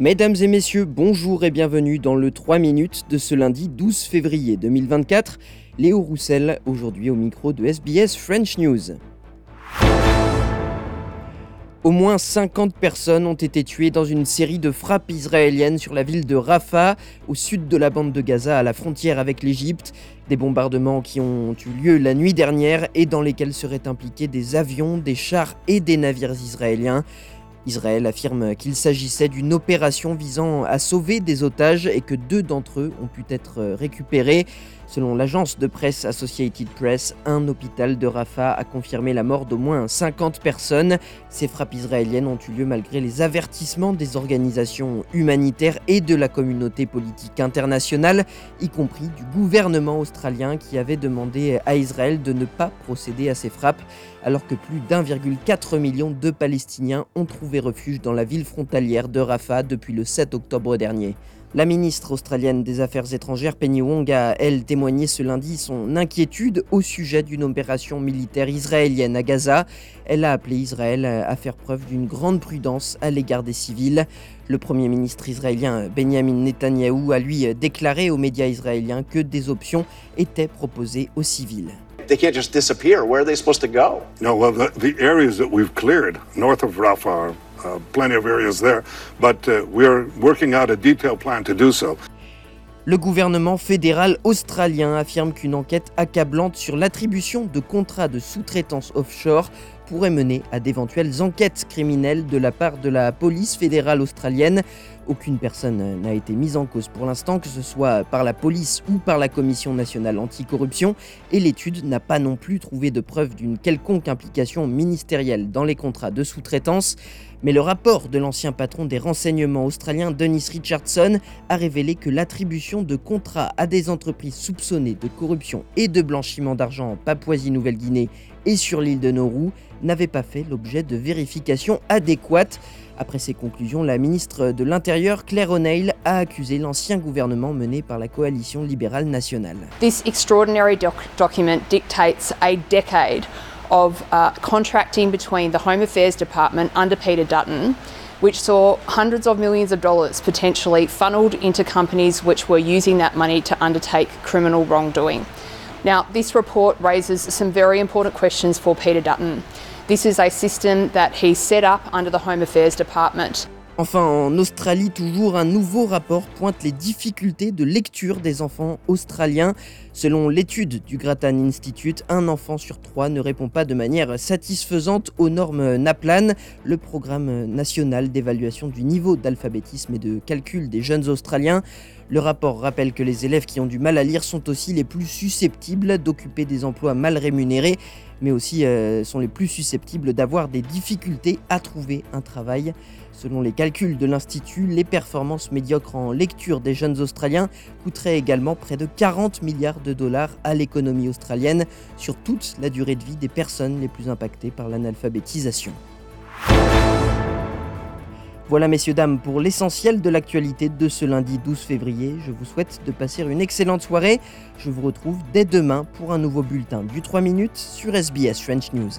Mesdames et messieurs, bonjour et bienvenue dans le 3 minutes de ce lundi 12 février 2024. Léo Roussel, aujourd'hui au micro de SBS French News. Au moins 50 personnes ont été tuées dans une série de frappes israéliennes sur la ville de Rafah, au sud de la bande de Gaza, à la frontière avec l'Égypte. Des bombardements qui ont eu lieu la nuit dernière et dans lesquels seraient impliqués des avions, des chars et des navires israéliens. Israël affirme qu'il s'agissait d'une opération visant à sauver des otages et que deux d'entre eux ont pu être récupérés. Selon l'agence de presse Associated Press, un hôpital de Rafah a confirmé la mort d'au moins 50 personnes. Ces frappes israéliennes ont eu lieu malgré les avertissements des organisations humanitaires et de la communauté politique internationale, y compris du gouvernement australien qui avait demandé à Israël de ne pas procéder à ces frappes, alors que plus d'1,4 million de Palestiniens ont trouvé refuge dans la ville frontalière de Rafah depuis le 7 octobre dernier. La ministre australienne des Affaires étrangères Penny Wong a, elle, témoigné ce lundi son inquiétude au sujet d'une opération militaire israélienne à Gaza. Elle a appelé Israël à faire preuve d'une grande prudence à l'égard des civils. Le Premier ministre israélien Benjamin Netanyahou a lui déclaré aux médias israéliens que des options étaient proposées aux civils. They can't just disappear. Where are they supposed to go? No, well, the, the areas that we've cleared north of Rafah plenty of areas there, but uh, we're working out a detailed plan to do so. Le gouvernement fédéral australien affirme qu'une enquête accablante sur l'attribution de contrats de sous-traitance offshore pourrait mener à d'éventuelles enquêtes criminelles de la part de la police fédérale australienne. Aucune personne n'a été mise en cause pour l'instant, que ce soit par la police ou par la Commission nationale anticorruption, et l'étude n'a pas non plus trouvé de preuve d'une quelconque implication ministérielle dans les contrats de sous-traitance. Mais le rapport de l'ancien patron des renseignements australiens Dennis Richardson a révélé que l'attribution de contrats à des entreprises soupçonnées de corruption et de blanchiment d'argent en Papouasie-Nouvelle-Guinée et sur l'île de Nauru n'avait pas fait l'objet de vérifications adéquates. Après ces conclusions, la ministre de l'Intérieur, Claire O'Neill, a accusé l'ancien gouvernement mené par la coalition libérale nationale. This extraordinary doc document dictates a decade of uh, contracting between the Home Affairs Department under Peter Dutton, which saw hundreds of millions of dollars potentially funneled into companies which were using that money to undertake criminal wrongdoing. Now, this report raises some very important questions for Peter Dutton. This is a system that he set up under the Home Affairs Department. Enfin, en Australie, toujours un nouveau rapport pointe les difficultés de lecture des enfants australiens. Selon l'étude du Grattan Institute, un enfant sur trois ne répond pas de manière satisfaisante aux normes NAPLAN, le programme national d'évaluation du niveau d'alphabétisme et de calcul des jeunes Australiens. Le rapport rappelle que les élèves qui ont du mal à lire sont aussi les plus susceptibles d'occuper des emplois mal rémunérés, mais aussi euh, sont les plus susceptibles d'avoir des difficultés à trouver un travail. Selon les calculs de l'Institut, les performances médiocres en lecture des jeunes Australiens coûteraient également près de 40 milliards de dollars à l'économie australienne sur toute la durée de vie des personnes les plus impactées par l'analphabétisation. Voilà messieurs dames pour l'essentiel de l'actualité de ce lundi 12 février. Je vous souhaite de passer une excellente soirée. Je vous retrouve dès demain pour un nouveau bulletin du 3 minutes sur SBS French News.